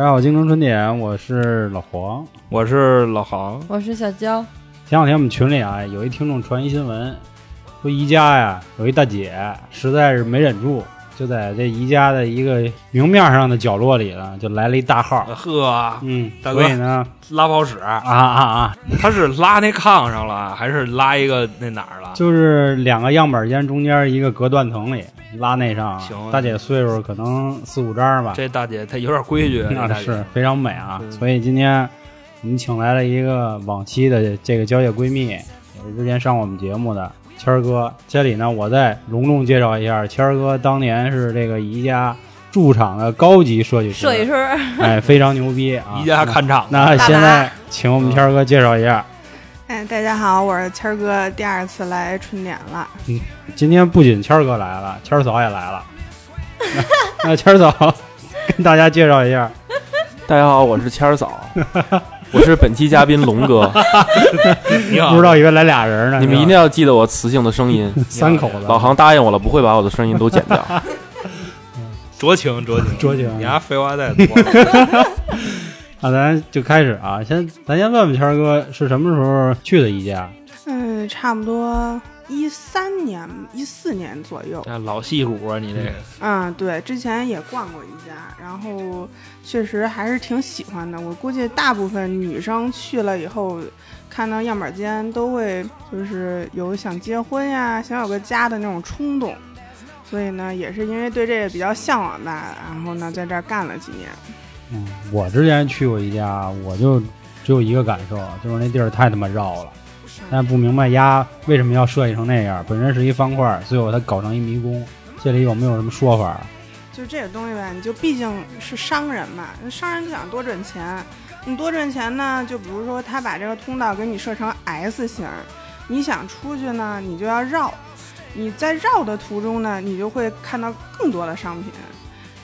大家好，京城春点，我是老黄。我是老航，我是小娇，前两天我们群里啊，有一听众传一新闻，说宜家呀有一大姐实在是没忍住，就在这宜家的一个明面上的角落里呢，就来了一大号。呵，嗯，大哥所以呢，拉泡屎，啊啊啊，他是拉那炕上了，还是拉一个那哪儿了？就是两个样板间中间一个隔断层里拉那上，行大姐岁数可能四五张吧，这大姐她有点规矩，那是非常美啊。所以今天我们请来了一个往期的这个交界闺蜜，也是之前上过我们节目的谦儿哥。这里呢，我再隆重介绍一下，谦儿哥当年是这个宜家驻场的高级设计师，设计师，哎，非常牛逼啊！宜家看场那。那现在请我们谦儿哥介绍一下。哎，大家好，我是谦儿哥，第二次来春点了。嗯今天不仅谦儿哥来了，谦儿嫂也来了。那 那谦儿嫂跟大家介绍一下，大家好，我是谦儿嫂，我是本期嘉宾龙哥，你好，不知道以为来俩人呢。你们一定要记得我磁性的声音。三口子，老航答应我了，不会把我的声音都剪掉。酌情酌情酌情你丫废话太多了。那咱就开始啊，先咱先问问谦儿哥是什么时候去的宜家？嗯，差不多一三年、一四年左右。这老戏骨啊，你这个嗯，对，之前也逛过一家，然后确实还是挺喜欢的。我估计大部分女生去了以后，看到样板间都会就是有想结婚呀、想有个家的那种冲动。所以呢，也是因为对这个比较向往吧，然后呢，在这儿干了几年。嗯，我之前去过一家，我就只有一个感受，就是那地儿太他妈绕了。但不明白鸭为什么要设计成那样，本身是一方块，最后它搞成一迷宫，这里有没有什么说法？就这个东西吧，你就毕竟是商人嘛，那商人就想多赚钱。你多赚钱呢，就比如说他把这个通道给你设成 S 型，你想出去呢，你就要绕。你在绕的途中呢，你就会看到更多的商品。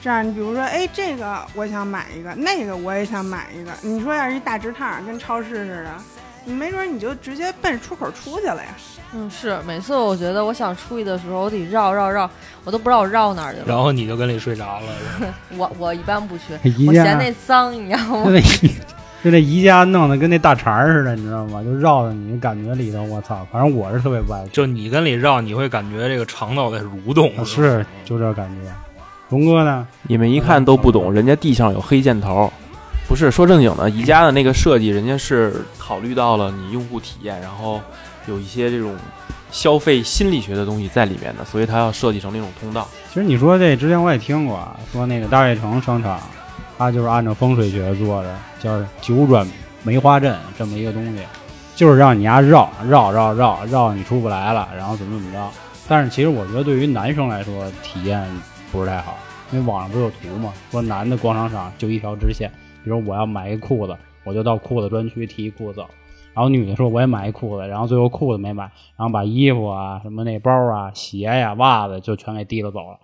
这样，你比如说，哎，这个我想买一个，那个我也想买一个。你说要是一大直趟，跟超市似的，你没准你就直接奔出口出去了呀。嗯，是每次我觉得我想出去的时候，我得绕绕绕，我都不知道我绕哪儿去了。然后你就跟里睡着了。我我一般不去，我嫌那脏，你知道吗？就那就那宜家弄得跟那大肠儿似的，你知道吗？就绕着你感觉里头，我操！反正我是特别不爱，就你跟里绕，你会感觉这个肠道在蠕动。是就这感觉。龙哥呢？你们一看都不懂，人家地上有黑箭头。不是说正经的，宜家的那个设计，人家是考虑到了你用户体验，然后有一些这种消费心理学的东西在里面的，所以它要设计成那种通道。其实你说这之前我也听过啊，说那个大悦城商场，它就是按照风水学做的，叫九转梅花阵这么一个东西，就是让你丫绕绕绕绕绕你出不来了，然后怎么怎么着。但是其实我觉得对于男生来说体验不是太好，因为网上不是有图嘛，说男的逛商场就一条直线，比如我要买一裤子，我就到裤子专区提一裤子走。然后女的说我也买一裤子，然后最后裤子没买，然后把衣服啊、什么那包啊、鞋呀、袜子就全给提溜走了，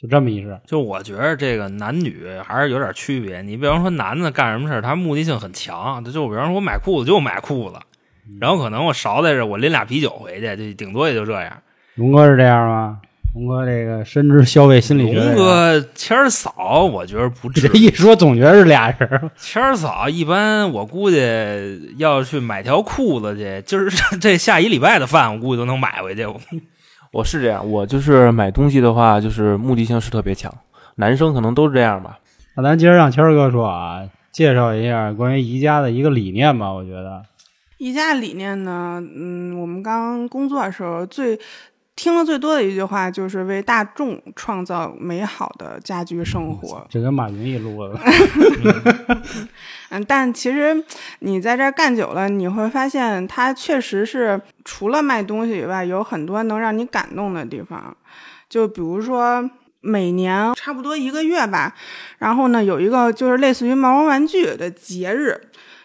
就这么一事。就我觉得这个男女还是有点区别。你比方说男的干什么事儿，他目的性很强，就比方说我买裤子就买裤子，然后可能我捎带着我拎俩啤酒回去，就顶多也就这样。龙哥是这样吗？龙哥这个深知消费心理学。龙哥谦儿嫂，我觉得不至这于。一说总觉得是俩人。谦儿嫂一般，我估计要去买条裤子去，今儿这下一礼拜的饭，我估计都能买回去。我是这样，我就是买东西的话，就是目的性是特别强。男生可能都是这样吧。那咱接着让谦儿哥说啊，介绍一下关于宜家的一个理念吧。我觉得宜家理念呢，嗯，我们刚工作的时候最听的最多的一句话就是为大众创造美好的家居生活。这跟马云一路了。嗯，但其实你在这儿干久了，你会发现它确实是除了卖东西以外，有很多能让你感动的地方。就比如说每年差不多一个月吧，然后呢有一个就是类似于毛绒玩具的节日。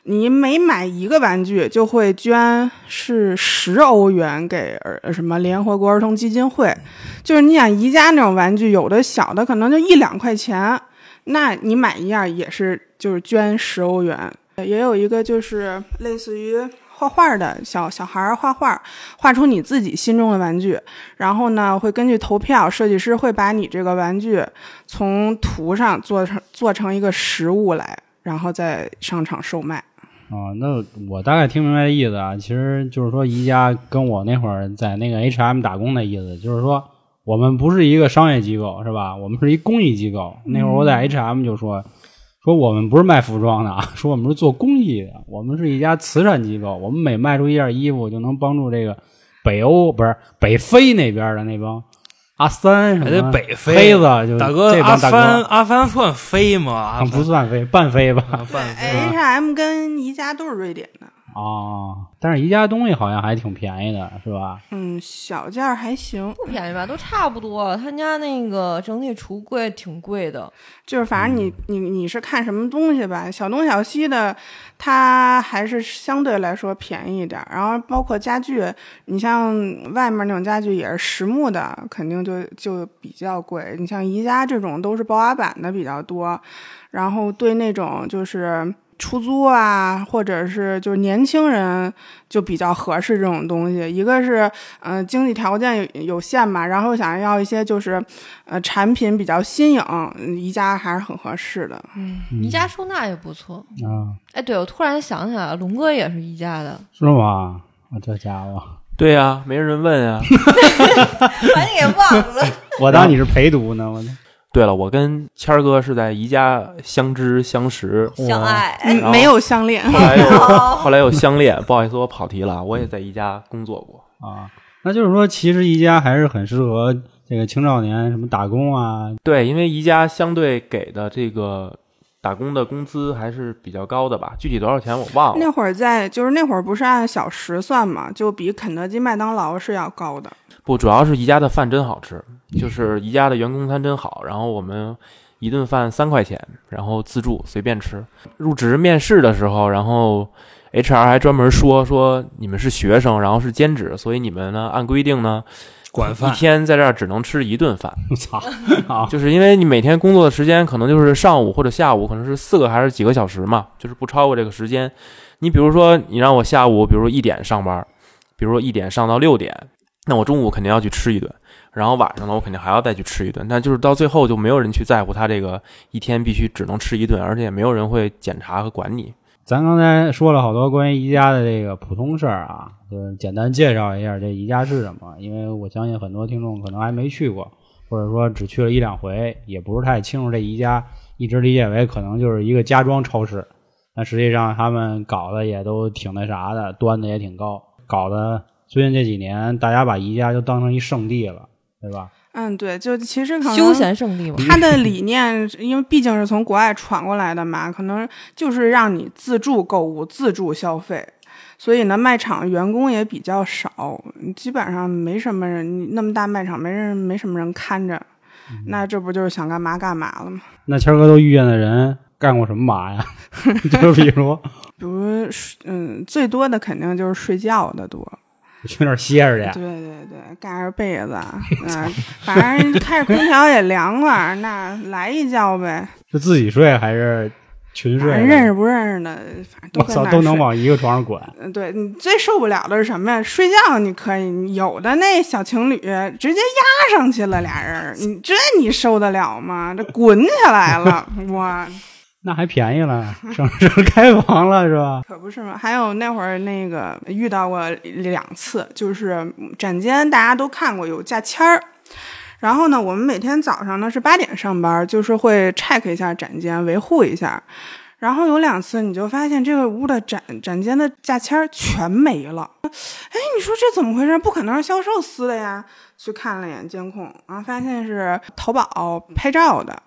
你每买一个玩具，就会捐是十欧元给儿什么联合国儿童基金会。就是你想宜家那种玩具，有的小的可能就一两块钱，那你买一样也是就是捐十欧元。也有一个就是类似于画画的小小孩画画，画出你自己心中的玩具，然后呢会根据投票，设计师会把你这个玩具从图上做成做成一个实物来。然后再上场售卖。啊，那我大概听明白的意思啊，其实就是说宜家跟我那会儿在那个 H&M 打工的意思，就是说我们不是一个商业机构，是吧？我们是一公益机构。那会儿我在 H&M 就说说我们不是卖服装的啊，说我们是做公益的，我们是一家慈善机构，我们每卖出一件衣服就能帮助这个北欧不是北非那边的那帮阿三什还得么北非黑子，就大哥，阿帆阿帆算飞吗？不算飞，半飞吧。啊半飞。H&M 跟宜家都是瑞典的，哦，但是宜家东西好像还挺便宜的，是吧？嗯，小件儿还行，不便宜吧，都差不多。他家那个整体橱柜挺贵的，就是反正你你你是看什么东西吧，小东小西的，它还是相对来说便宜一点儿。然后包括家具，你像外面那种家具也是实木的，肯定就就比较贵。你像宜家这种都是包压板的比较多，然后对那种就是。出租啊，或者是就是年轻人就比较合适这种东西。一个是，呃，经济条件有有限嘛，然后想要一些就是，呃，产品比较新颖，嗯宜家还是很合适的。嗯，宜家收纳也不错。啊，哎，对，我突然想起来了，龙哥也是宜家的，是吗？啊，这家伙，对呀、没人问啊。把你给忘了。我当你是陪读呢，我对了，我跟谦儿哥是在宜家相知相识，相爱，没有相恋，后来又 后来又相恋。不好意思，我跑题了，我也在宜家工作过。啊，那就是说，其实宜家还是很适合这个青少年什么打工啊，对，因为宜家相对给的这个打工的工资还是比较高的吧，具体多少钱我忘了。那会儿在就是那会儿不是按小时算嘛，就比肯德基、麦当劳是要高的。不，主要是宜家的饭真好吃，就是宜家的员工餐真好。然后我们一顿饭三块钱，然后自助随便吃。入职面试的时候，然后 HR 还专门说说你们是学生，然后是兼职，所以你们呢按规定呢一管饭一天在这儿只能吃一顿饭，我 操啊！就是因为你每天工作的时间可能就是上午或者下午，可能是四个还是几个小时嘛，就是不超过这个时间。你比如说，你让我下午，比如说一点上班，比如说一点上到六点，那我中午肯定要去吃一顿，然后晚上呢，我肯定还要再去吃一顿。但就是到最后就没有人去在乎他这个一天必须只能吃一顿，而且也没有人会检查和管你。咱刚才说了好多关于宜家的这个普通事儿啊，就是简单介绍一下这宜家是什么，因为我相信很多听众可能还没去过，或者说只去了一两回，也不是太清楚这宜家，一直理解为可能就是一个家装超市，但实际上他们搞的也都挺那啥的，端的也挺高，搞得最近这几年大家把宜家就当成一圣地了，对吧？嗯，对，就其实可能休闲圣地嘛。它的理念，因为毕竟是从国外传过来的嘛，可能就是让你自助购物、自助消费，所以呢，卖场员工也比较少，基本上没什么人。那么大卖场，没人，没什么人看着，那这不就是想干嘛干嘛了吗？那谦哥都遇见的人干过什么嘛呀？就比如比如，嗯，最多的肯定就是睡觉的多，去那儿歇着去，对对对，盖着被子，嗯，反正开着空调也凉快，那来一觉呗。是自己睡还是群睡？认识不认识的，反正都我操，都能往一个床上滚。嗯，对你最受不了的是什么呀？睡觉你可以，有的那小情侣直接压上去了，俩人，你这你受得了吗？这滚起来了，哇，那还便宜了，省省 开房了是吧？可不是嘛。还有那会儿那个遇到过两次，就是展间大家都看过有价签儿。然后呢，我们每天早上呢是八点上班，就是会 check 一下展间，维护一下。然后有两次，你就发现这个屋的展展间的价签儿全没了。哎，你说这怎么回事？不可能是销售撕的呀！去看了一眼监控，然后发现是淘宝拍照的，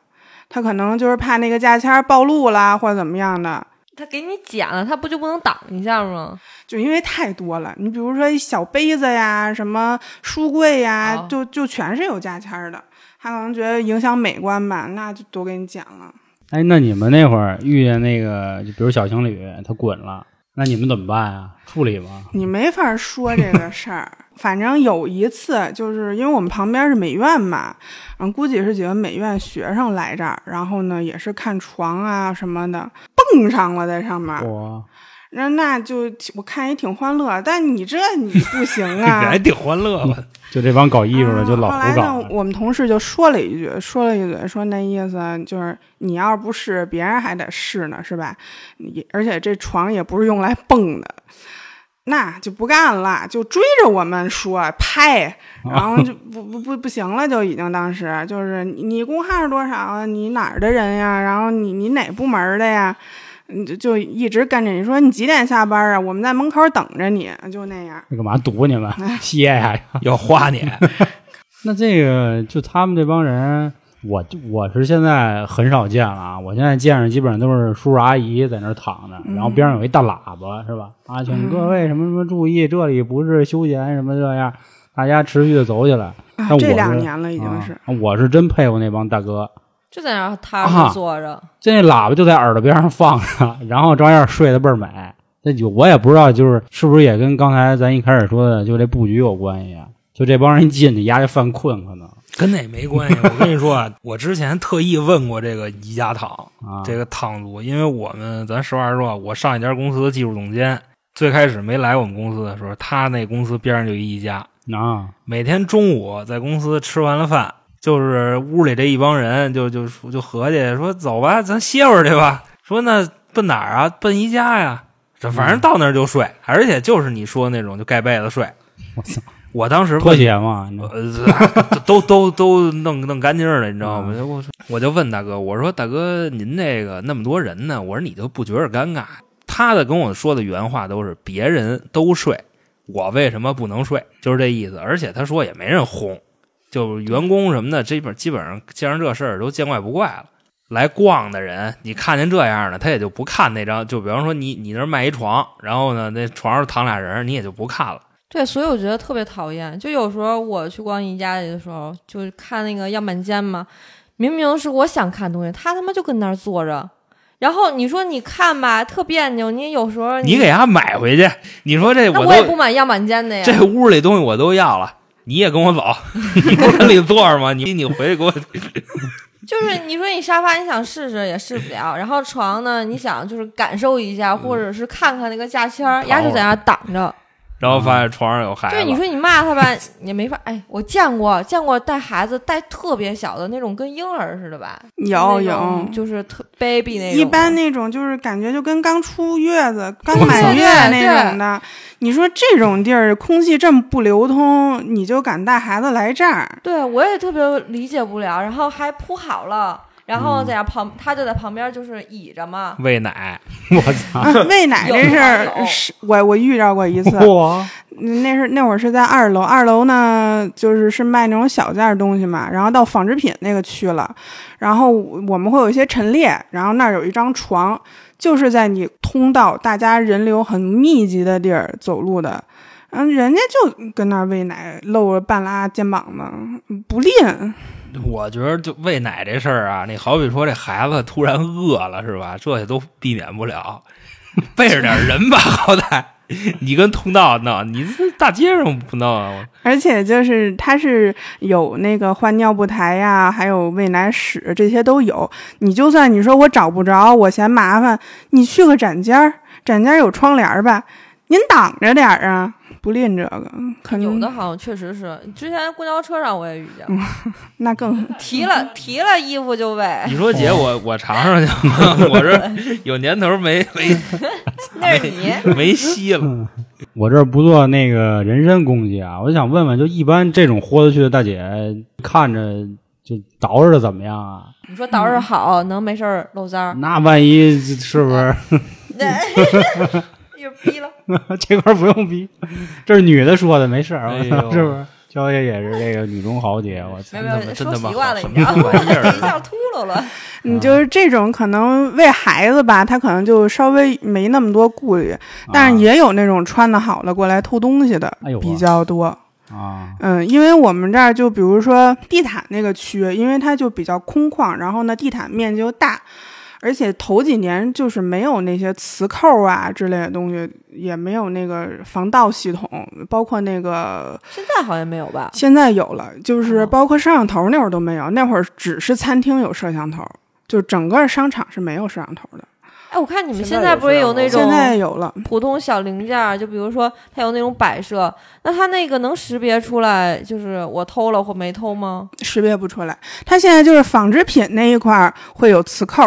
他可能就是怕那个价签儿暴露啦，或者怎么样的。他给你剪了，他不就不能挡一下吗？就因为太多了，你比如说一小杯子呀，什么书柜呀，哦就就全是有价签儿的。他可能觉得影响美观吧，那就都给你剪了。哎，那你们那会儿遇见那个，就比如小情侣他滚了，那你们怎么办啊？处理吗？你没法说这个事儿。反正有一次，就是因为我们旁边是美院嘛，嗯，估计是几个美院学生来这儿，然后呢也是看床啊什么的，蹦上了在上面，哇那那就我看也挺欢乐，但你这你不行这啊 还。挺欢乐吧？就这帮搞艺术的就老啊后来呢，，我们同事就说了一句，说了一嘴，说那意思就是你要是不试，别人还得试呢，是吧？你而且这床也不是用来蹦的，那就不干了，就追着我们说拍，然后就不不不不行了，就已经当时就是你你工号是多少啊？你哪儿的人呀？然后你你哪部门的呀？嗯，就就一直跟着你说你几点下班啊？我们在门口等着你，就那样。干嘛堵你们 歇呀？要花你，那这个就他们这帮人，我我是现在很少见了啊！我现在见着基本上都是叔叔阿姨在那儿躺着，嗯然后边上有一大喇叭，是吧？啊，请各位什么什么注意，这里不是休闲什么这样，大家持续的走起来。啊，这两年了已经是。啊我是真佩服那帮大哥，就在那儿踏啊实坐着。这那喇叭就在耳朵边上放着，然后照样睡得倍儿美。那就我也不知道，就是是不是也跟刚才咱一开始说的，就这布局有关系啊？就这帮人一进去，丫就犯困，可能跟那没关系。我跟你说啊，我之前特意问过这个宜家躺，啊，这个躺族，因为我们咱实话实说，我上一家公司的技术总监，最开始没来我们公司的时候，他那公司边上就一宜家，啊，每天中午在公司吃完了饭，就是屋里这一帮人就就就合计说走吧，咱歇会儿去吧。说那奔哪儿啊？奔宜家呀。这反正到那儿就睡，而且就是你说那种就盖被子睡。我操，我当时问拖鞋嘛，都都都弄弄干净了，你知道吗？我就问大哥，我说大哥，您这个那么多人呢，我说你就不觉得尴尬？他的跟我说的原话都是别人都睡，我为什么不能睡？就是这意思。而且他说也没人哄，就员工什么的，基本基本上见着这事儿都见怪不怪了。来逛的人，你看见这样的，他也就不看那张。就比方说你你那儿卖一床，然后呢那床上躺俩人，你也就不看了。对，所以我觉得特别讨厌。就有时候我去逛宜家里的时候，就看那个样板间嘛，明明是我想看东西，他他妈就跟那儿坐着。然后你说你看吧，特别扭。你有时候你给他买回去，你说这那我我也不买样板间的呀。这屋里东西我都要了，你也跟我走，你不是跟里坐着吗？你你回去给我，就是你说你沙发你想试试也试不了，然后床呢你想就是感受一下，或者是看看那个价签儿，丫就在那儿挡着。然后发现床上有孩子。对，你说你骂他吧，也没法。哎，我见过见过带孩子带特别小的那种，跟婴儿似的吧？有有，就是特 baby 那种。一般那种就是感觉就跟刚出月子、刚满月那种的。你说这种地儿空气这么不流通，你就敢带孩子来这儿？对我也特别理解不了，然后还铺好了，然嗯后在那旁，他就在旁边就是倚着嘛。喂奶，我操，啊，喂奶这事儿是我我遇到过一次，嚯，那是那会儿是在二楼，二楼呢就是是卖那种小件儿东西嘛，然后到纺织品那个区了，然后我们会有一些陈列，然后那儿有一张床，就是在你通道大家人流很密集的地儿走路的，嗯，人家就跟那儿喂奶，露着半拉肩膀呢，不吝。我觉得就喂奶这事儿啊，你好比说这孩子突然饿了是吧？这些都避免不了，背着点人吧，好歹你跟通道闹，你这大街上不闹啊？而且就是它是有那个换尿布台呀，还有喂奶室，这些都有。你就算你说我找不着，我嫌麻烦，你去个展间儿，展间儿有窗帘儿吧，您挡着点儿啊，不吝这个，可能有的好像确实是，之前公交车上我也遇见过，那更 提了提了衣服就喂，你说姐，我我尝尝去吗？我这 有年头没 没那是你。没吸了。我这不做那个人身攻击啊，我就想问问，就一般这种豁得去的大姐，看着就捯饬的怎么样啊？你说捯饬好，能没事儿露腮儿？那万一是不是对，又逼了。这块不用逼？这是女的说的，没事儿，哎呦是不是？娇姐也是这个女中豪杰，我操没有没有，说习惯了，你知道吗？什么玩意儿 一下秃噜了。你就是这种可能为孩子吧，他可能就稍微没那么多顾虑，但是也有那种穿的好的过来偷东西的比较多。啊，嗯，因为我们这儿就比如说地毯那个区，因为它就比较空旷，然后呢地毯面积又大，而且头几年就是没有那些磁扣啊之类的东西，也没有那个防盗系统，包括那个现在好像没有吧？现在有了，就是哦包括摄像头那会儿都没有，那会儿只是餐厅有摄像头，就整个商场是没有摄像头的。哎，我看你们现在有现在不是有那种现在有了，普通小零件儿，就比如说它有那种摆设，那它那个能识别出来，就是我偷了或没偷吗？识别不出来。它现在就是纺织品那一块儿会有磁扣，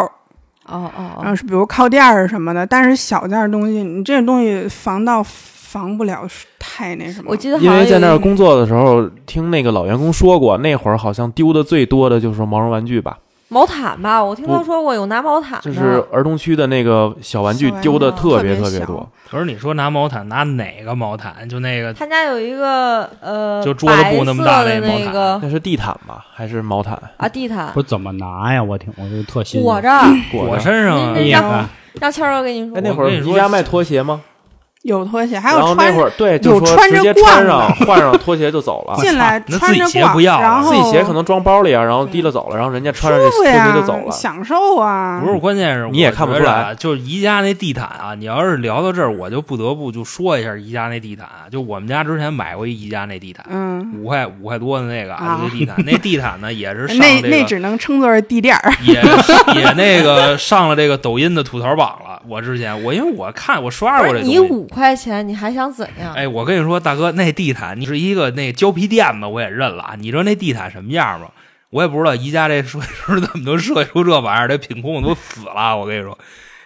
哦哦哦，然后是比如靠垫儿什么的，但是小件儿东西，你这东西防盗防不了太那什么。我记得因为在那儿工作的时候，听那个老员工说过，那会儿好像丢的最多的就是毛绒玩具吧，毛毯吧，我听他说过有拿毛毯的，就是儿童区的那个小玩具丢的特别特别多。可是你说拿毛毯，拿哪个毛毯？就那个他家有一个呃，就桌子布那么大的那毛毯那个那是地毯吧，还是毛毯？啊地毯不怎么拿呀？我挺我这特新鲜。裹着，裹。身上你看，让谦儿哥跟你说哎，，那我跟你说会儿你家卖拖鞋吗？有拖鞋，还然后有穿那会儿对，就说有穿着直接穿上，换上拖鞋就走了。进来那自己穿着逛，鞋不要了然后自己鞋可能装包里啊，然后提了走了，然后人家穿上这拖鞋舒服呀，就走了。享受啊。不是，关键是你也看不出来啊就是宜家那地毯啊，你要是聊到这儿，我就不得不就说一下宜家那地毯。就我们家之前买过一宜家那地毯，嗯，五块五块多的那个啊那地毯，那地毯呢也是 上那这个那只能称作是地垫儿。也也那个上了这个抖音的吐槽榜了。我之前我因为我看我刷过这东西，你五块钱，你还想怎样？哎，我跟你说，大哥，那地毯你是一个那胶皮垫子，我也认了。你知道那地毯什么样吗？我也不知道宜家这设计师怎么能设计出这玩意儿，这品控都死了。我跟你说，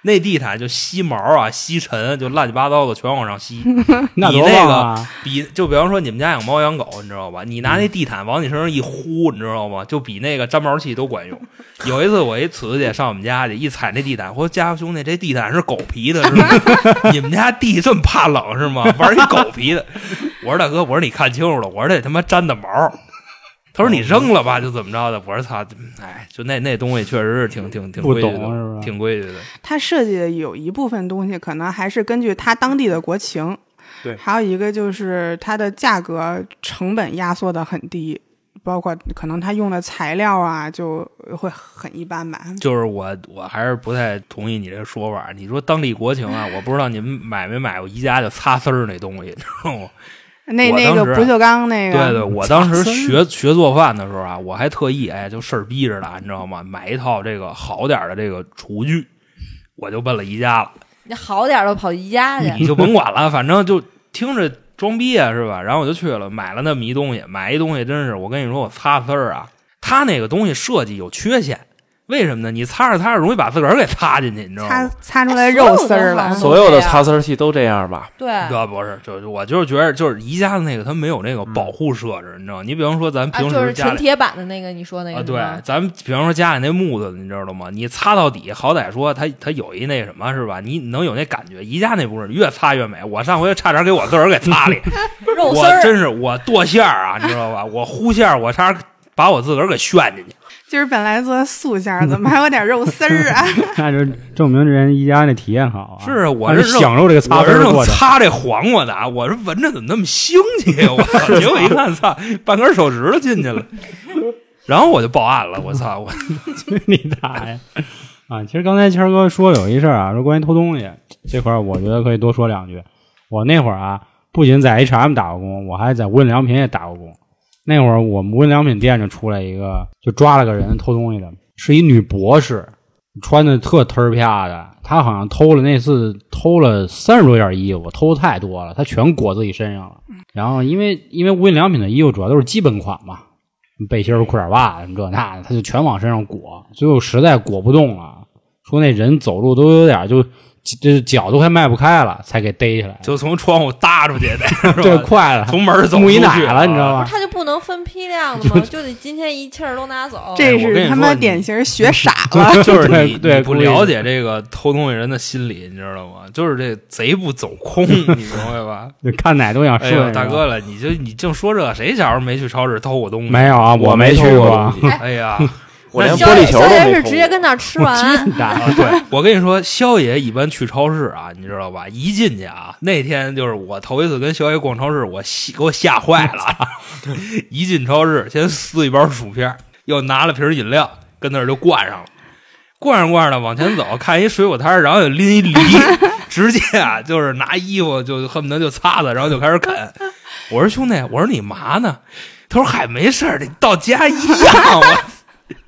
那地毯就吸毛啊，吸尘，就乱七八糟的全往上吸。那多你那个！比就比方说你们家养猫养狗，你知道吧？你拿那地毯往你身上一呼，你知道吗？就比那个粘毛器都管用。有一次我一瓷去上我们家去，一踩那地毯，我说家伙兄弟，这地毯是狗皮的，是吗？你们家地这么怕冷是吗？玩一狗皮的？我说大哥，我说你看清楚了，我说这他妈粘的毛。他说你扔了吧，就怎么着的？我说操，哎，就那那东西确实是挺挺挺不规矩的，挺规矩的。他设计的有一部分东西可能还是根据他当地的国情，对还有一个就是它的价格成本压缩的很低，包括可能他用的材料啊就会很一般吧。就是我，我还是不太同意你这说法。你说当地国情啊，我不知道你们买没买过宜家就擦丝儿那东西，你知道吗？那我当时啊那个不锈钢那个，对对，我当时学学做饭的时候啊，我还特意哎，就事儿逼着的，你知道吗？买一套这个好点的这个厨具，我就奔了宜家了。你好点儿都跑宜家去，你就甭管了，反正就听着装逼啊，是吧？然后我就去了，买了那么一东西，买一东西真是，我跟你说，我擦丝儿啊，它那个东西设计有缺陷，为什么呢？你擦着擦着容易把自个儿给擦进去，你知道吗？擦出来肉丝儿了哎。所有的擦丝器都这样吧？对，这不是，就是我就是觉得，就是宜家的那个它没有那个保护设置，你知道吗？你比方说咱啊，平就是时家里。纯铁板的那个，你说那啊，个对，咱们比方说家里那木头，你知道吗？你擦到底，好歹说它它有一那什么是吧？你能有那感觉。宜家那不是越擦越美，我上回差点给我自个儿给擦里，我肉丝儿，真是我剁馅儿啊，你知道吧？我糊馅儿，我差点把我自个儿给炫进去。今儿本来做素馅儿，怎么还有点肉丝儿啊？那就证明人一家那体验好啊。是啊，我是享受这个擦我是正丝儿的过程。擦这黄瓜的啊，我是闻着怎么那么腥气啊？我操！结果一看，操，半根手指头进去了。然后我就报案了，我操！我 你大爷！啊，其实刚才谦儿哥说有一事儿啊，说关于偷东西这块，儿，我觉得可以多说两句。我那会儿啊，不仅在 H&M 打过工，我还在无印良品也打过工。那会儿我们无印良品店就出来一个，就抓了个人偷东西的，是一女博士，穿的特忒儿啪的。她好像偷了那次偷了三十多件衣服，偷的太多了，她全裹自己身上了。然后因为因为无印良品的衣服主要都是基本款嘛，背心儿、裤衩袜子什么这那的，她就全往身上裹，最后实在裹不动了，说那人走路都有点就这脚都快迈不开了，才给逮起来。就从窗户搭出去的，是这吧？快了，从门走木一出去奶了，你知道吗？他就不能分批量的 吗？就得今天一气儿都拿走。这是他妈典型学傻了。就是 你对不了解这个偷东西人的心理，你知道吗？就是这贼不走空，你明白吧？你看哪都想哎顺。呦，大哥了，你就你净说这，谁小时候没去超市偷过东西？没有啊，我没去偷过哎呀，我连玻璃球都肖爷没。是直接跟那儿吃完，对我跟你说，肖爷一般去超市啊，你知道吧？一进去啊，那天就是我头一次跟肖爷逛超市，我吓给我吓坏了。一进超市，先撕一包薯片，又拿了瓶饮料，跟那儿就灌上了。灌上灌上的往前走，看一水果摊，然后又拎一梨，直接啊就是拿衣服就恨不得就擦擦，然后就开始啃。我说兄弟，我说你嘛呢？他说嗨没事儿，你到家一样。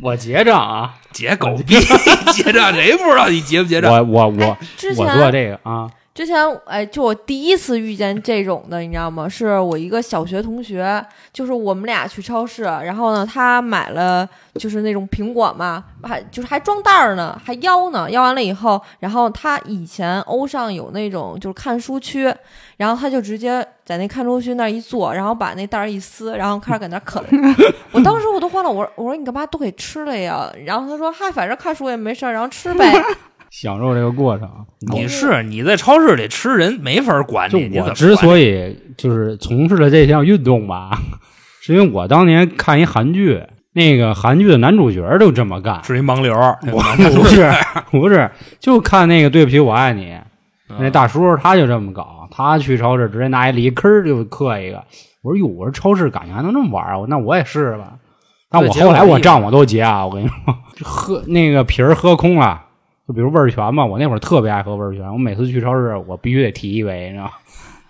我 我结账啊，结狗逼，结账谁不知道你结不结账？我我我我做这个啊，之前哎，就我第一次遇见这种的，你知道吗？是我一个小学同学，就是我们俩去超市，然后呢，他买了就是那种苹果嘛，还就是还装袋儿呢，还腰呢，腰完了以后，然后他以前欧尚有那种就是看书区，然后他就直接在那看书区那儿一坐，然后把那袋儿一撕，然后开始搁那啃。我当时我都慌了，我说我说你干嘛都给吃了呀？然后他说嗨，反正看书也没事儿，然后吃呗。享受这个过程。你是你在超市里吃人没法管就你，我之所以就是从事了这项运动吧，是因为我当年看一韩剧，那个韩剧的男主角都这么干。是一盲流，我不是不是，就看那个《对不起，我爱你》，嗯那大叔他就这么搞，他去超市直接拿一梨坑就嗑一个。我说哟，我说超市感觉还能这么玩啊？那我也试试吧。但我后来我账我都结啊，我跟你说，喝那个皮儿喝空了。就比如味儿泉嘛，我那会儿特别爱喝味儿泉，我每次去超市我必须得提一杯，你知道吗？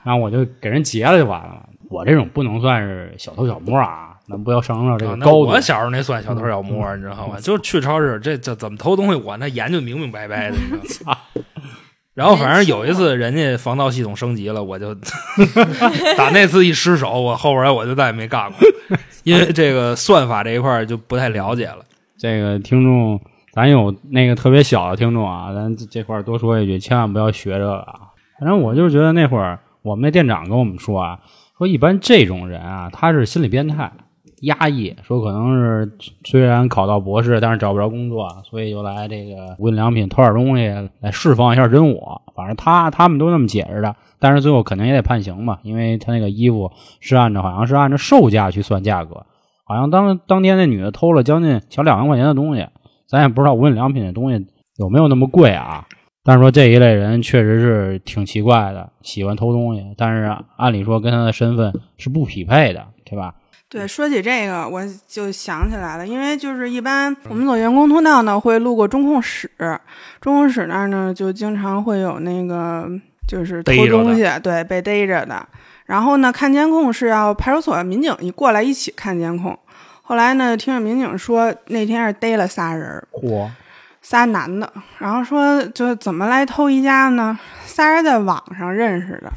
然后我就给人结了就完了。我这种不能算是小偷小摸啊，咱不要上升到这个高度。我小时候那算小偷小摸，你知道吗？就是去超市，这这怎么偷东西，我那研究明明白白的。你知道吗 然后反正有一次人家防盗系统升级了，我就 打那次一失手，我后边我就再也没干过，因为这个算法这一块就不太了解了。这个听众，咱有那个特别小的听众啊，咱这块多说一句，千万不要学这个啊。反正我就是觉得那会儿我们那店长跟我们说啊，说一般这种人啊，他是心理变态、压抑，说可能是虽然考到博士，但是找不着工作，所以就来这个无印良品偷点东西来释放一下真我。反正他他们都那么解释的，但是最后肯定也得判刑嘛，因为他那个衣服是按照好像是按照售价去算价格。好像当当天那女的偷了将近小两万块钱的东西，咱也不知道无印良品的东西有没有那么贵啊。但是说这一类人确实是挺奇怪的，喜欢偷东西，但是按理说跟他的身份是不匹配的，对吧？对，说起这个，我就想起来了，因为就是一般我们走员工通道呢，会路过中控室，中控室那儿呢，就经常会有那个就是偷东西，对，被逮着的。然后呢，看监控是要派出所民警一过来一起看监控。后来呢，听着民警说那天是逮了仨人仨男的，然后说就怎么来偷宜家呢？仨人在网上认识的，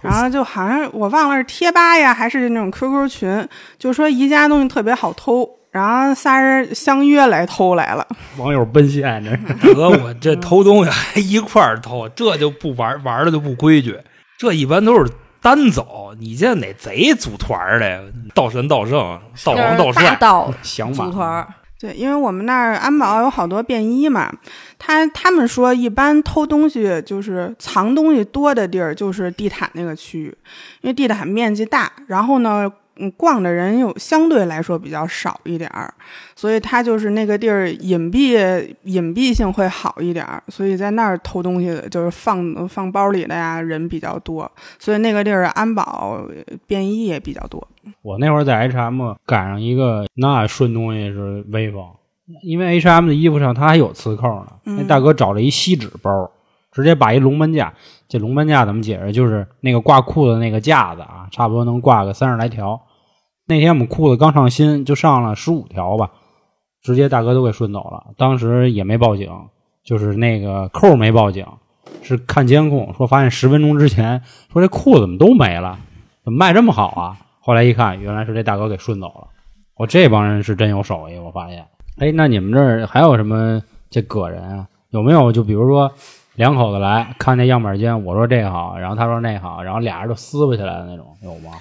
然后就好像我忘了是贴吧呀，还是那种 QQ 群，就说宜家东西特别好偷，然后仨人相约来偷来了。网友奔现，这是大哥，我这偷东西还一块儿偷，这就不玩玩的就不规矩。这一般都是单走，你这哪贼组团儿的？呀？道神道圣，道王道大帅，盗想法。组团儿，对，因为我们那儿安保有好多便衣嘛，他他们说一般偷东西就是藏东西多的地儿就是地毯那个区域，因为地毯面积大，然后呢，嗯，逛的人有相对来说比较少一点儿，所以它就是那个地儿隐蔽隐蔽性会好一点儿，所以在那儿偷东西的就是放放包里的呀人比较多，所以那个地儿安保便衣也比较多。我那会儿在 H&M 赶上一个，那顺东西是威风，因为 H&M 的衣服上它还有磁扣呢。嗯那大哥找了一锡纸包，直接把一龙门架，这龙门架怎么解释？就是那个挂裤子那个架子啊，差不多能挂个三十来条。那天我们裤子刚上新，就上了十五条吧，直接大哥都给顺走了。当时也没报警，就是那个扣没报警，是看监控说发现十分钟之前说这裤子怎么都没了，怎么卖这么好啊？后来一看，原来是这大哥给顺走了。我这帮人是真有手艺，我发现。哎，那你们这儿还有什么这个人啊？有没有就比如说两口子来看那样板间，我说这个好，然后他说那好，然后俩人就撕巴起来的那种，有吗？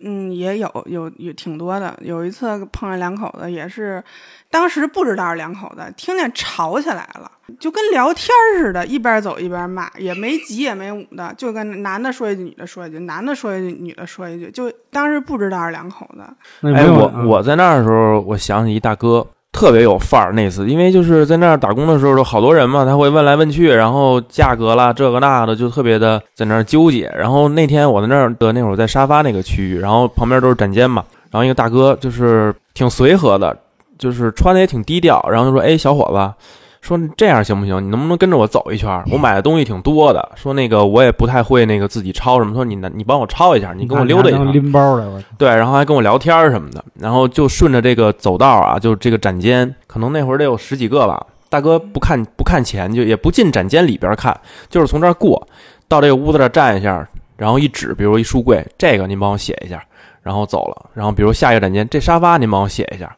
嗯，也有有有挺多的。有一次碰上两口子，也是当时不知道是两口子，听见吵起来了，就跟聊天似的，一边走一边骂，也没急也没捂的，就跟男的说一句，女的说一句，男的说一句，女的说一句，就当时不知道是两口子。哎，我我在那儿的时候，我想起一大哥，特别有范儿。那次，因为就是在那儿打工的时候，好多人嘛，他会问来问去，然后价格啦，这个那的，就特别的在那儿纠结。然后那天我在那儿的那会儿在沙发那个区域，然后旁边都是展间嘛，然后一个大哥就是挺随和的，就是穿的也挺低调，然后就说：“哎，小伙子，说这样行不行？你能不能跟着我走一圈？我买的东西挺多的。说那个我也不太会那个自己抄什么。说你，你帮我抄一下，你跟我溜达一下。拎包的，我对，然后还跟我聊天什么的。然后就顺着这个走道啊，就这个展间，可能那会儿得有十几个吧。大哥不看不看钱，就也不进展间里边看，就是从这儿过，到这个屋子这儿站一下，然后一指，比如一书柜，这个您帮我写一下，然后走了。然后比如下一个展间，这沙发您帮我写一下，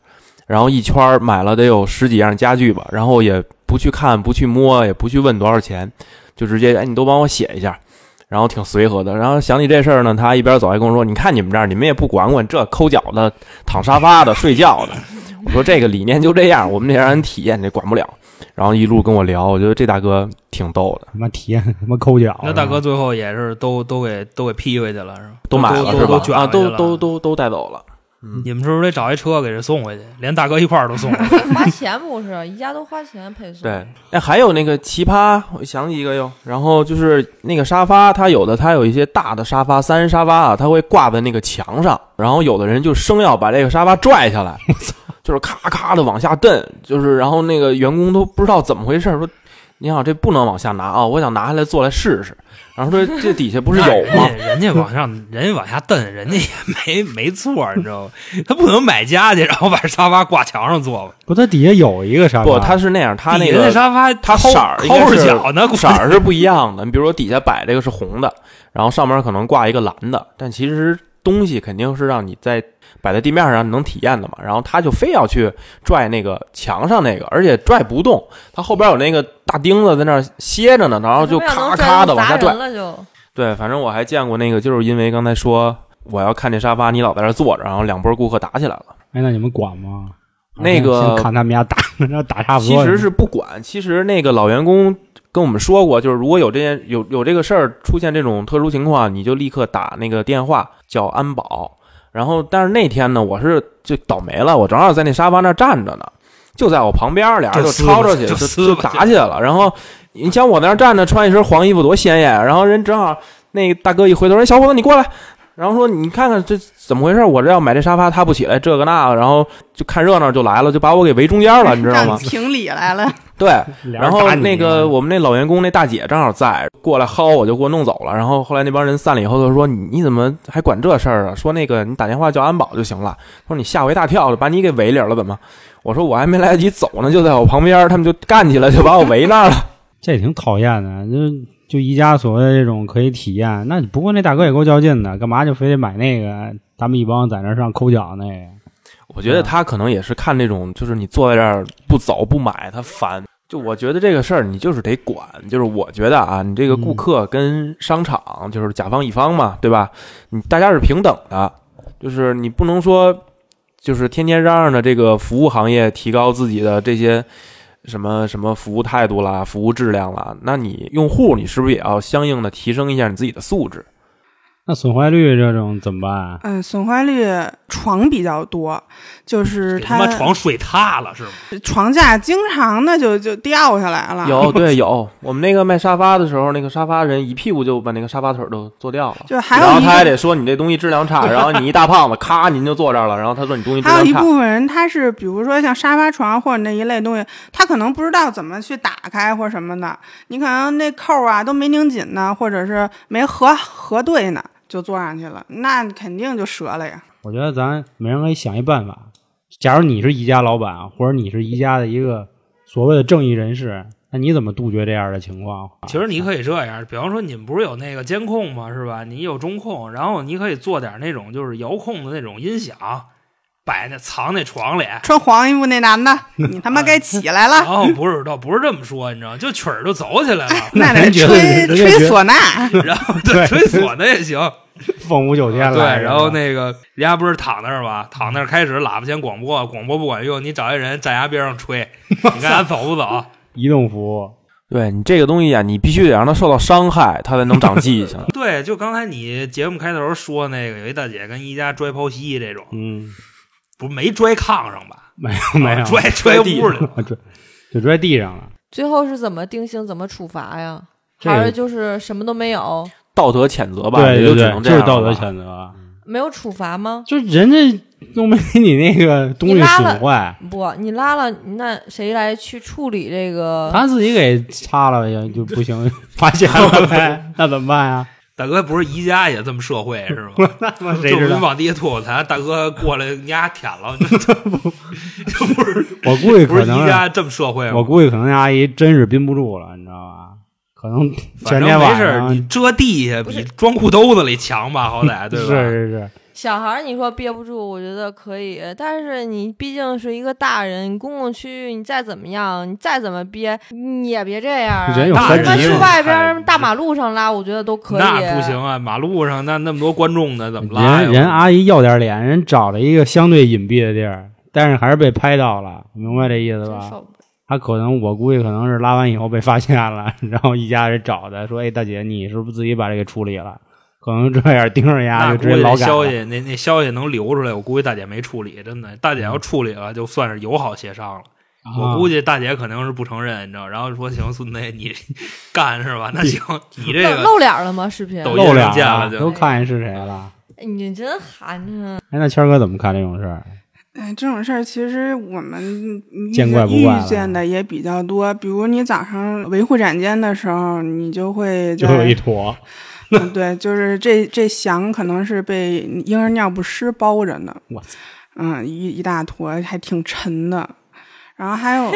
然后一圈儿买了得有十几样家具吧，然后也不去看，不去摸，也不去问多少钱，就直接哎，你都帮我写一下。然后挺随和的，然后想起这事儿呢，他一边走还跟我说：“你看你们这儿，你们也不管管这抠脚的、躺沙发的、睡觉的。”我说这个理念就这样，我们得让人体验，这管不了。然后一路跟我聊，我觉得这大哥挺逗的，他妈体验他妈抠脚。那大哥最后也是都都给都给批回去了，是吧？都买了都是吧？啊，都都都都带走了。你们是不是得找一车给人送回去，连大哥一块儿都送回去？花钱不是，一家都花钱配送。对，哎，还有那个奇葩，我想起一个哟。然后就是那个沙发，它有的它有一些大的沙发，三人沙发啊，它会挂在那个墙上。然后有的人就生要把这个沙发拽下来，就是咔咔的往下蹬，就是然后那个员工都不知道怎么回事，说你好，这不能往下拿啊，我想拿下来坐来试试。然后说这底下不是有吗？人家往上，人家往下蹬，人家也没没错，你知道吗？他不能买家去，然后把沙发挂墙上坐吧？不，他底下有一个沙发，不，他是那样，他那底下个沙发它抠色儿抠着是脚呢，色儿是不一样的。你比如说底下摆这个是红的，然后上面可能挂一个蓝的，但其实东西肯定是让你在摆在地面上能体验的嘛。然后他就非要去拽那个墙上那个，而且拽不动，他后边有那个大钉子在那儿歇着呢，然后就咔咔的往下拽。了就。对，反正我还见过那个，就是因为刚才说我要看这沙发，你老在这坐着，然后两波顾客打起来了。哎，那你们管吗？那个他们家打，那打差不多。其实是不管，其实那个老员工跟我们说过，就是如果有这件有有这个事儿出现这种特殊情况，你就立刻打那个电话叫安保。然后，但是那天呢，我是就倒霉了，我正好在那沙发那儿站着呢，就在我旁边，俩人就吵吵起，就就就打起来了。然后你想我那儿站着，穿一身黄衣服多鲜艳，然后人正好那个大哥一回头，人：“小伙子，你过来。”然后说：“你看看这怎么回事？我这要买这沙发，他不起来，这个那个，然后就看热闹就来了，就把我给围中间了，你知道吗？评理来了，对，然后那个我们那老员工那大姐正好在，过来薅我就给我弄走了。然后后来那帮人散了以后，就说你你怎么还管这事儿啊？说那个你打电话叫安保就行了。说你吓我一大跳，把你给围里了怎么？我说我还没来得及走呢，就在我旁边，他们就干起来，就把我围那儿了。这挺讨厌的，就就宜家所谓的这种可以体验，那不过那大哥也够较劲的，干嘛就非得买那个？他们一帮在那上抠脚那个，我觉得他可能也是看那种，就是你坐在这儿不走不买，他烦。就我觉得这个事儿你就是得管，就是我觉得啊，你这个顾客跟商场就是甲方乙方嘛，对吧？你大家是平等的，就是你不能说就是天天嚷嚷着这个服务行业提高自己的这些什么什么服务态度啦、服务质量啦，那你用户你是不是也要相应的提升一下你自己的素质？那损坏率这种怎么办啊？嗯，损坏率床比较多，就是他妈床睡塌了是吗？床架经常的就就掉下来了，有对 有，我们那个卖沙发的时候，那个沙发人一屁股就把那个沙发腿儿都坐掉了。就还然后有一个他还得说你这东西质量差，然后你一大胖子，咔您就坐这儿了，然后他说你东西质量差还有一。部分人，他是比如说像沙发床或者那一类东西，他可能不知道怎么去打开或什么的，你可能那扣啊都没拧紧呢，或者是没合合对呢，就坐上去了，那肯定就折了呀。我觉得咱每人可以想一办法。假如你是宜家老板，或者你是宜家的一个所谓的正义人士，那你怎么杜绝这样的情况？其实你可以这样，比方说你们不是有那个监控吗？是吧？你有中控，然后你可以做点那种就是遥控的那种音响，摆那藏那床里。穿黄衣服那男的，你他妈该起来了，然后不是倒不是这么说，你知道，就曲儿就走起来了，那得吹吹唢呐。然后对吹唢呐也行，凤舞九天了对，然后那个人家不是躺那儿吗？躺那儿开始喇叭先广播，广播不管用，你找一人站崖边上吹，你看他走不走？移动服务，对你这个东西啊，你必须得让他受到伤害，他才能长记性。对，就刚才你节目开头说那个，有一大姐跟一家拽剖析这种，嗯，不没拽炕上吧？没有没有，拽拽地屋里了。啊就就拽地上了。最后是怎么定性、怎么处罚呀？还是就是什么都没有，道德谴责吧，对对对也就只能，这样就是道德谴责。没有处罚吗？就人家都没给你那个东西损坏，不，你拉了，那谁来去处理这个？他自己给擦了呀就不行，发现了呗，那怎么办呀？大哥不是宜家也这么社会是吗？那他妈谁就是你知道？往地下吐口痰，大哥过来你丫舔了，这不是我估计不是可能，宜家这么社会吗？我估计可能那阿姨真是憋不住了，你知道吧？可能前反正天晚上没事，你遮地下比装裤兜子里强吧，好歹 对是吧？是是，小孩儿你说憋不住，我觉得可以，但是你毕竟是一个大人，你公共区域你再怎么样，你再怎么憋，你也别这样啊。人有三级嘛你们去外边儿大马路上拉，我觉得都可以。那不行啊，马路上那那么多观众呢，怎么拉？人人阿姨要点脸，人找了一个相对隐蔽的地儿，但是还是被拍到了，明白这意思吧？他可能我估计可能是拉完以后被发现了，然后一家人找他说：“哎，大姐，你是不是自己把这个处理了？”可能这样盯着丫那就直接估计那劳改。消息那那消息能流出来，我估计大姐没处理，真的，大姐要处理了，就算是友好协商了。我估计计大姐可能是不承认，你知道，然后说行，孙子你 干是吧？那行，你这个露露脸了吗？视频？抖音露脸了就都看见是谁了。哎你真寒碜。哎，那谦哥怎么看这种事儿？哎，这种事儿其实我们见怪不遇见的也比较多。比如你早上维护展间的时候，你就会就有一坨，嗯对，就是这这翔可能是被婴儿尿不湿包着呢。我操！嗯，一一大坨，还挺沉的。然后还有，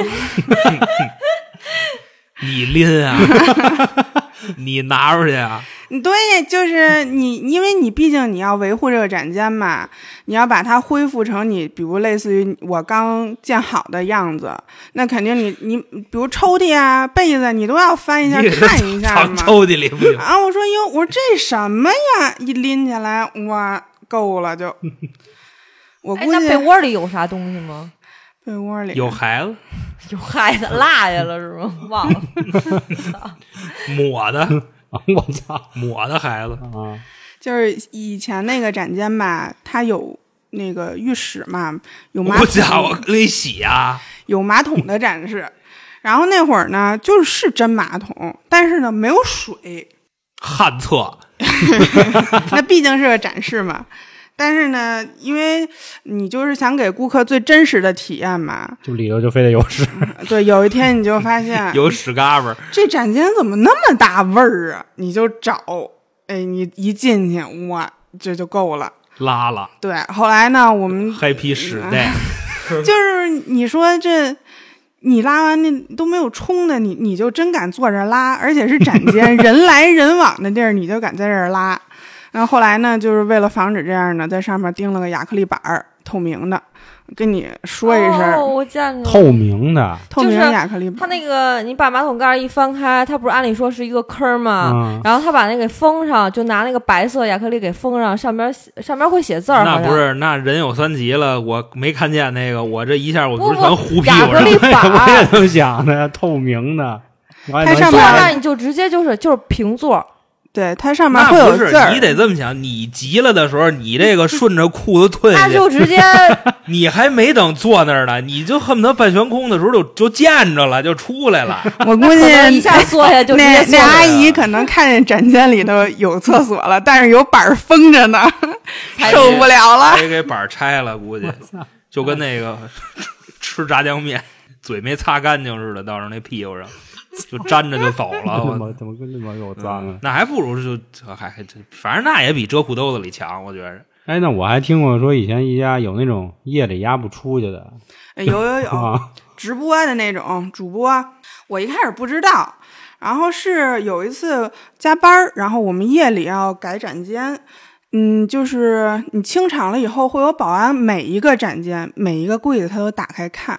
你拎啊，你拿出去啊，对，就是你，因为你毕竟你要维护这个展间嘛，你要把它恢复成你，比如类似于我刚建好的样子，那肯定你你，比如抽屉啊、被子，你都要翻一下 看一下嘛。抽屉里不行。啊，我说哟，我说这什么呀？一拎起来，哇，够了就。我哎，估计那被窝里有啥东西吗？被窝里有孩子有孩子落下了是吗？忘了。抹的 我操抹的孩子，啊！就是以前那个展间吧，它有那个浴室嘛，有马我家伙桶，给你洗啊！有马桶的展示。然后那会儿呢，就是是真马桶，但是呢没有水，旱厕，那毕竟是个展示嘛。但是呢，因为你就是想给顾客最真实的体验嘛，就里头就非得有屎，对，有一天你就发现有屎嘎巴儿，这展间怎么那么大味儿啊？你就找，哎，你一进去，哇，这就够了。拉了对，后来呢，我们，happy 屎袋，就是你说这，你拉完那都没有冲的，你你就真敢坐这拉，而且是展间 人来人往的地儿，你就敢在这儿拉。然后后来呢，就是为了防止这样呢，在上面钉了个亚克力板儿，透明的，跟你说一声，哦，我见过。透明的，透明就是亚克力板儿。他那个，你把马桶盖儿一翻开，它不是按理说是一个坑儿吗？嗯，然后他把那个给封上，就拿那个白色亚克力给封上，上边写上边会写字儿，那不是那人有三急了，我没看见那个，我这一下我不不是全糊屁亚克力板我也儿，这么想的，透明的。我还能它上面坐那你就直接就是就是平座，对，它上面会有不是字儿你。得这么想，你急了的时候，你这个顺着裤子退下去，那就直接 你还没等坐那儿呢，你就恨不得半悬空的时候就就见着了，就出来了。我估计 一下坐下就直接那那阿姨可能看见展间里头有厕所了，但是有板儿封着呢，受不了了。得给板儿拆了，估计就跟那个吃炸酱面嘴没擦干净似的，到时候那屁股上 就粘着就走了。我怎么怎么跟这么有脏啊？那还不如就还还反正那也比遮裤兜子里强，我觉着。哎，那我还听过说以前一家有那种夜里压不出去的哎有有有，啊，直播的那种主播，我一开始不知道，然后是有一次加班儿，然后我们夜里要改展间，嗯，就是你清场了以后，会有保安每一个展间每一个柜子他都打开看，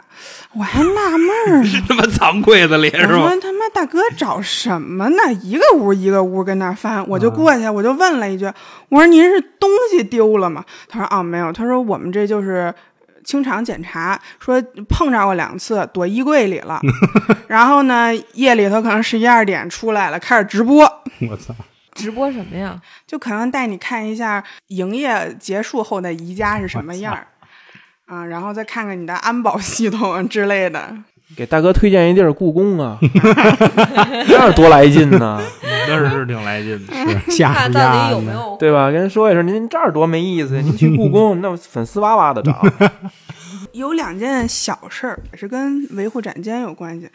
我还纳闷儿呢。他妈藏柜子里我是吗说？他妈大哥找什么呢？一个屋一个屋跟那儿翻，我就过去，我就问了一句：“我说您是东西丢了吗？”他说：“啊，没有。”他说：“我们这就是清场检查，说碰着过两次，躲衣柜里了。然后呢，夜里头可能十一二点出来了，开始直播，我操！直播什么呀？就可能带你看一下营业结束后的宜家是什么样儿。”啊，然后再看看你的安保系统之类的，给大哥推荐一地儿故宫啊，那是多来劲呢！那是是挺来劲的。是吓看唬到底有。没有对吧？跟人说一声，您这儿多没意思呀！您去故宫，那粉丝哇哇的涨。有两件小事儿也是跟维护展间有关系。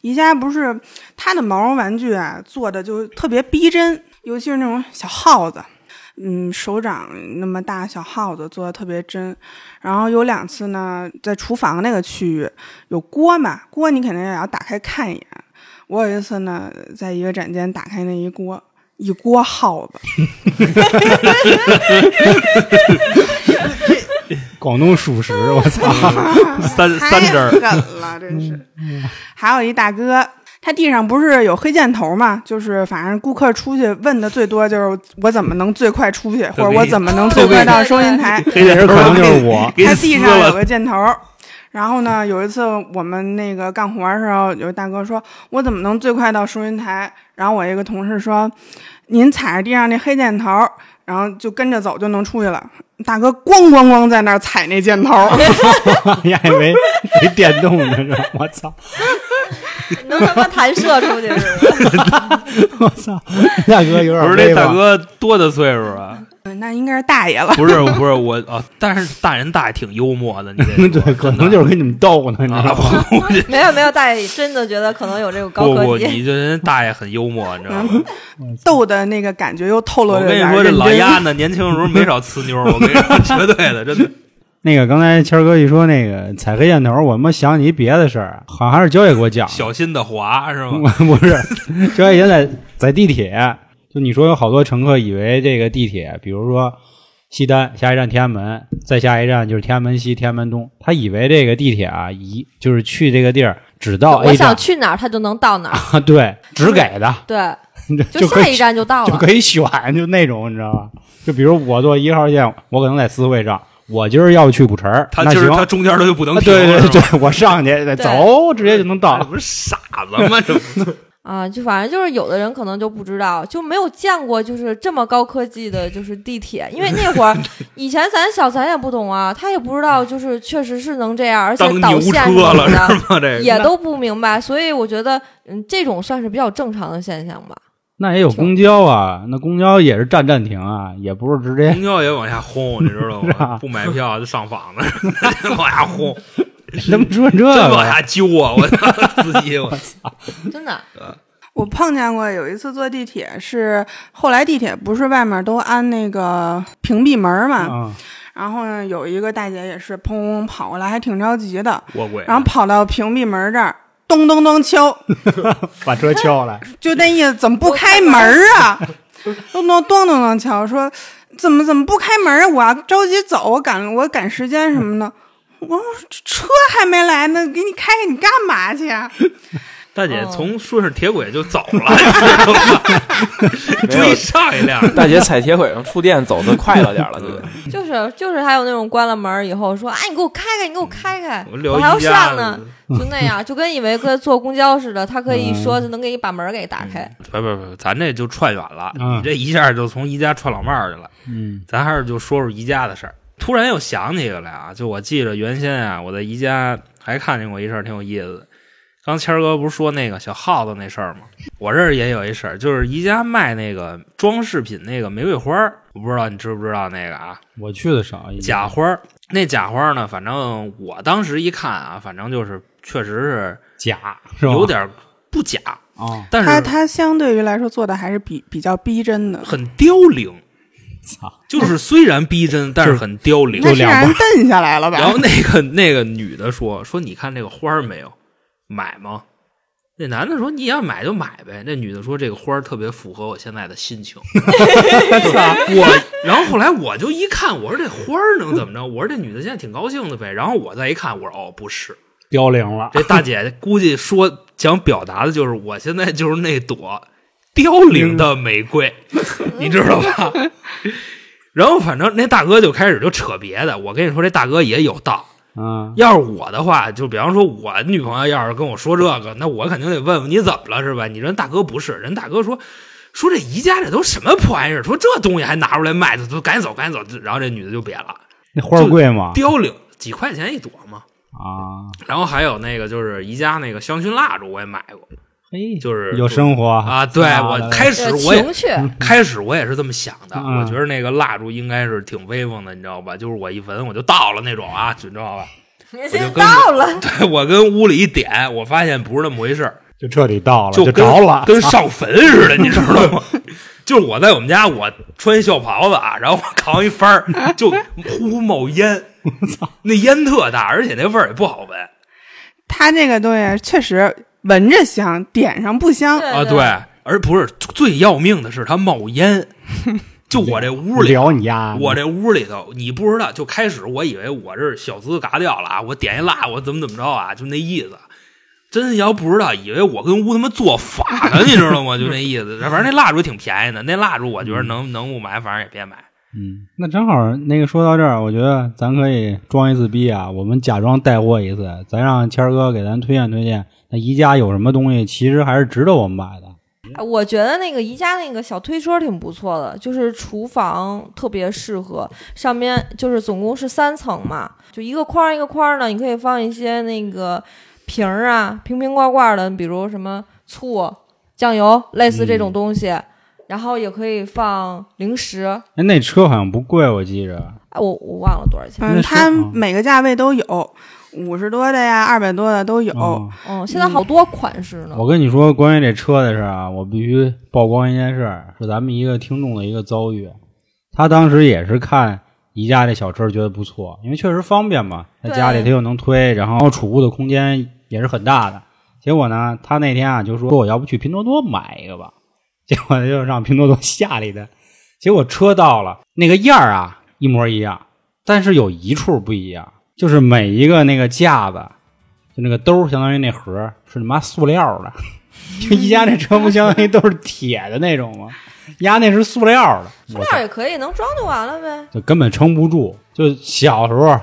宜家不是它的毛绒玩具啊，做的就特别逼真，尤其是那种小耗子，嗯，手掌那么大小耗子做的特别真。然后有两次呢，在厨房那个区域有锅嘛，锅你肯定也要打开看一眼。我有一次呢，在一个展间打开那一锅，一锅耗子，广东属实，我操！三三针儿狠了，真是。还有一大哥，他地上不是有黑箭头嘛？就是反正顾客出去问的最多就是我怎么能最快出去，或者我怎么能最快到收银台。黑箭头可能就是我。他地。上有个箭头。然后呢，有一次我们那个干活的时候，有大哥说：“我怎么能最快到收银台？”然后我一个同事说：“您踩着地上那黑箭头，然后就跟着走就能出去了。”大哥咣咣咣在那儿踩那箭头，你还以为是电动的是吧？我操！能他妈弹射出去是吧？我操！大哥有点不是那大哥多大岁数啊？嗯那应该是大爷了。不是不是我啊，但是大人大爷挺幽默的，你 对，可能就是跟你们逗呢，你知啊道吗？不不没有没有，大爷真的觉得可能有这个高不不，科技。你这人大爷很幽默，你知道吗？逗的那个感觉又透露我着点跟你说，这老鸭呢，年轻的时候没少呲妞，我跟你说，绝对的，真的。那个刚才谦儿哥一说那个踩黑箭头，我他妈想起一别的事儿，好像还是焦爷给我讲的。小心的滑是吗？不是，焦爷现在在地铁，就你说有好多乘客以为这个地铁，比如说西单下一站天安门，再下一站就是天安门西、天安门东，他以为这个地铁啊，一就是去这个地儿只到我想去哪儿，他就能到哪儿。啊，对，只给的，对，就下一站就到了。就可以选，就那种你知道吧？就比如我坐一号线，我可能在四惠上，我今儿要去古城，他那行，今儿他中间他就不能啊停，对对对，我上去走，直接就能这到。不是傻子吗？这不 啊，就反正就是有的人可能就不知道，就没有见过就是这么高科技的，就是地铁。因为那会儿 以前咱小咱也不懂啊，他也不知道，就是确实是能这样，而且导线什车了是么的吗？这个也都不明白。所以我觉得，嗯，这种算是比较正常的现象吧。那也有公交啊，那公交也是站站停啊，也不是直接公交也往下轰，你知道吧吗？不买票就上访呢，往下轰，怎么说这真往？下揪啊！我操，司机我操真的，我碰见过有一次坐地铁，是后来地铁不是外面都安那个屏蔽门嘛，嗯，然后呢有一个大姐也是砰砰跑过来，还挺着急的，然后跑到屏蔽门这儿。咚咚咚敲，把车敲来，就那意思，怎么不开门啊？咚 咚咚咚咚敲，说怎么怎么不开门啊？我要着急走，我赶我赶时间什么的。我说车还没来呢，给你开开，你干嘛去啊？大姐哦从顺着铁轨就走了？追上一辆，大姐踩铁轨上触电走的快了点儿了，对不对？就是就是还有那种关了门以后说，哎，你给我开开，你给我开开，我我还要上呢，就那样，就跟以为跟坐公交似的，他可以说是能给你把门给打开。不不不，咱这就串远了，嗯你这一下就从宜家串老帽儿去了。嗯咱还是就说说宜家的事儿。突然又想起一个来啊，就我记着原先啊，我在宜家还看见过一事儿，挺有意思的。刚谦儿哥不是说那个小耗子那事儿吗？我这儿也有一事儿，就是宜家卖那个装饰品那个玫瑰花儿，我不知道你知不知道那个啊？我去的少，假花儿，那假花儿呢，反正我当时一看啊，反正就是确实假是假？有点不假，啊，但是它它相对于来说做的还是比比较逼真的，很凋零。操，就是虽然逼真，但是很凋零。那是让人蹬下来了吧？然后那个那个女的说说你看这个花儿没有，买吗？那男的说你要买就买呗。那女的说这个花儿特别符合我现在的心情。我然后后来我就一看，我说这花儿能怎么着？我说这女的现在挺高兴的呗。然后我再一看，我说哦不是，凋零了，这大姐 估计说想表达的就是我现在就是那朵凋零的玫瑰，你知道吧？然后反正那大哥就开始就扯别的，我跟你说这大哥也有道。嗯，要是我的话，就比方说我女朋友要是跟我说这个，那我肯定得问问你怎么了是吧？你人大哥不是，人大哥说说这宜家这都什么破玩意儿，说这东西还拿出来卖，都赶紧走赶紧走。然后这女的就瘪了，那花贵吗？凋零几块钱一朵嘛。啊，然后还有那个就是宜家那个香薰蜡烛，我也买过。嘿，就是有生活啊。对我开始我也，开始我也是这么想的，嗯我觉得那个蜡烛应该是挺威风的，你知道吧？就是我一闻我就到了那种啊，你知道吧？你先就到了，对我跟屋里一点，我发现不是那么回事儿，就彻底到了，就着了，跟上坟似的，你知道吗？就是我在我们家，我穿校袍子啊，然后我扛一幡儿，就呼呼冒烟，那烟特大，而且那味儿也不好闻他那个东西确实闻着香，点上不香。啊。对对，而不是最要命的是它冒烟，就我这屋里。聊你丫，我这屋里头，你不知道，就开始我以为我这小资嘎掉了啊，我点一蜡，我怎么怎么着啊，就那意思。真要不知道，以为我跟屋他妈做法呢，你知道吗？就那意思。反正那蜡烛挺便宜的，那蜡烛我觉得能能不买，反正也别买。嗯，那正好那个说到这儿，我觉得咱可以装一次逼啊，我们假装带货一次，咱让谦儿哥给咱推荐推荐，那宜家有什么东西其实还是值得我们买的。哎我觉得那个宜家那个小推车挺不错的，就是厨房特别适合，上面就是总共是三层嘛，就一个框一个框的，你可以放一些那个瓶儿啊，瓶瓶罐罐的，比如什么醋、酱油，类似这种东西，然后也可以放零食。哎，那车好像不贵，我记着。哎，我我忘了多少钱。嗯，它啊每个价位都有，五十多的呀，二百多的都有。哦嗯，现在好多款式呢。我跟你说，关于这车的事儿啊，我必须曝光一件事儿，是咱们一个听众的一个遭遇。他当时也是看宜家这小车，觉得不错，因为确实方便嘛，在家里他又能推，然后储物的空间也是很大的。结果呢，他那天啊就说我要不去拼多多买一个吧，结果他就让拼多多下了一单，结果车到了，那个样儿啊一模一样，但是有一处不一样，就是每一个那个架子，就那个兜儿，相当于那盒儿是他妈塑料的。就一家那车不相当于都是铁的那种吗？压那是塑料的，塑料也可以，能装就完了呗。就根本撑不住。就小时候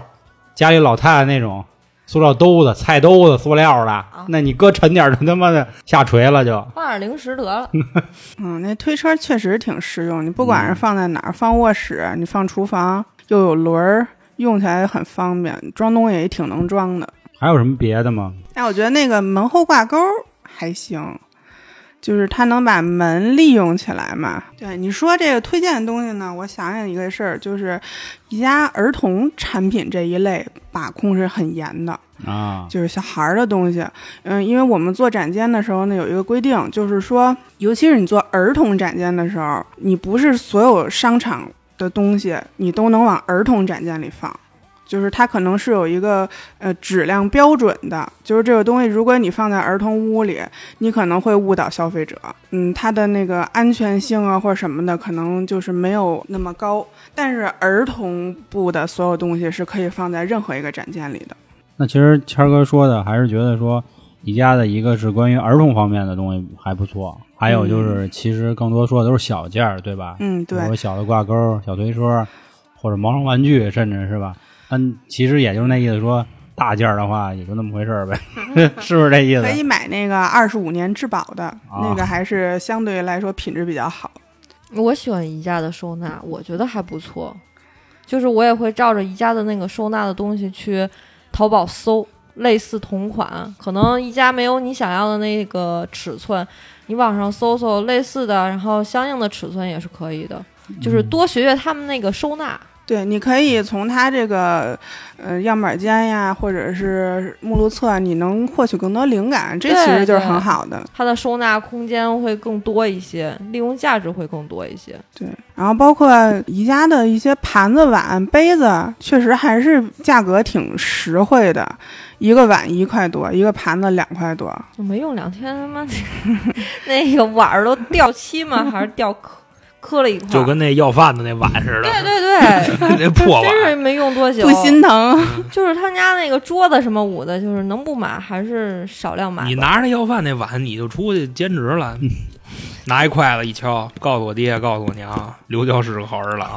家里老太太那种塑料兜子、菜兜子，塑料的，那你搁沉点儿，就他妈的下垂了就。放点零食得了。嗯，那推车确实挺实用，你不管是放在哪儿，放卧室，你放厨房，又有轮儿，用起来很方便，装东西也挺能装的。还有什么别的吗？哎，我觉得那个门后挂钩还行，就是它能把门利用起来嘛。对你说这个推荐的东西呢，我想想一个事儿，就是宜家儿童产品这一类把控是很严的。啊，就是小孩儿的东西，嗯，因为我们做展间的时候呢，有一个规定，就是说，尤其是你做儿童展间的时候，你不是所有商场的东西你都能往儿童展件里放，就是它可能是有一个呃质量标准的，就是这个东西，如果你放在儿童屋里，你可能会误导消费者，嗯，它的那个安全性啊或者什么的，可能就是没有那么高，但是儿童部的所有东西是可以放在任何一个展件里的。那其实谦儿哥说的还是觉得说宜家的一个是关于儿童方面的东西还不错，还有就是其实更多说的都是小件儿，对吧？嗯，对比如。小的挂钩、小推车，或者毛绒玩具，甚至是吧？嗯，其实也就是那意思说，大件儿的话也就那么回事儿呗，是不是这意思？可以买那个二十五年质保的，啊那个还是相对来说品质比较好。我喜欢宜家的收纳，我觉得还不错。就是我也会照着宜家的那个收纳的东西去淘宝搜类似同款，可能宜家没有你想要的那个尺寸，你网上搜搜类似的，然后相应的尺寸也是可以的。就是多学学他们那个收纳。对，你可以从它这个呃样板间呀，或者是目录册，你能获取更多灵感，这其实就是很好的。它的收纳空间会更多一些，利用价值会更多一些。对，然后包括宜家的一些盘子、碗、杯子，确实还是价格挺实惠的，一个碗一块多，一个盘子两块多。就没用两天，他妈 那个碗儿都掉漆吗？还是掉磕磕了一块？就跟那要饭的那碗似的，对对对，那破真是碗。没用多久，不心疼，就是他家那个桌子什么捂的，就是能不买还是少量买。你拿着那要饭那碗，你就出去兼职了，拿一筷子一敲，告诉我爹，告诉我娘，刘娇是个好儿郎，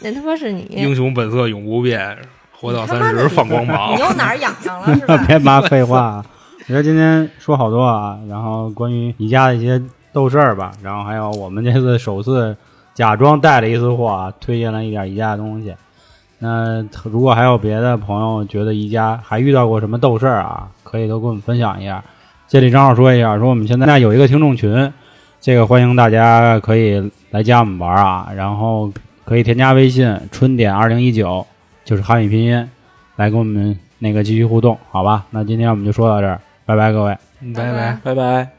那他妈是你，英雄本色永不变，活到三十放光芒你。又哪儿痒痒了是吧？别妈废话啊！我觉得今天说好多啊，然后关于宜家的一些逗事儿吧，然后还有我们这次首次假装带了一次货啊，推荐了一点宜家的东西。那如果还有别的朋友觉得宜家还遇到过什么斗事儿啊，可以都跟我们分享一下。这里正好说一下，说我们现在有一个听众群，这个欢迎大家可以来加我们玩啊，然后可以添加微信“春点二零一九”，就是汉语拼音，来跟我们那个继续互动，好吧？那今天我们就说到这儿，拜拜，各位。拜拜。拜拜。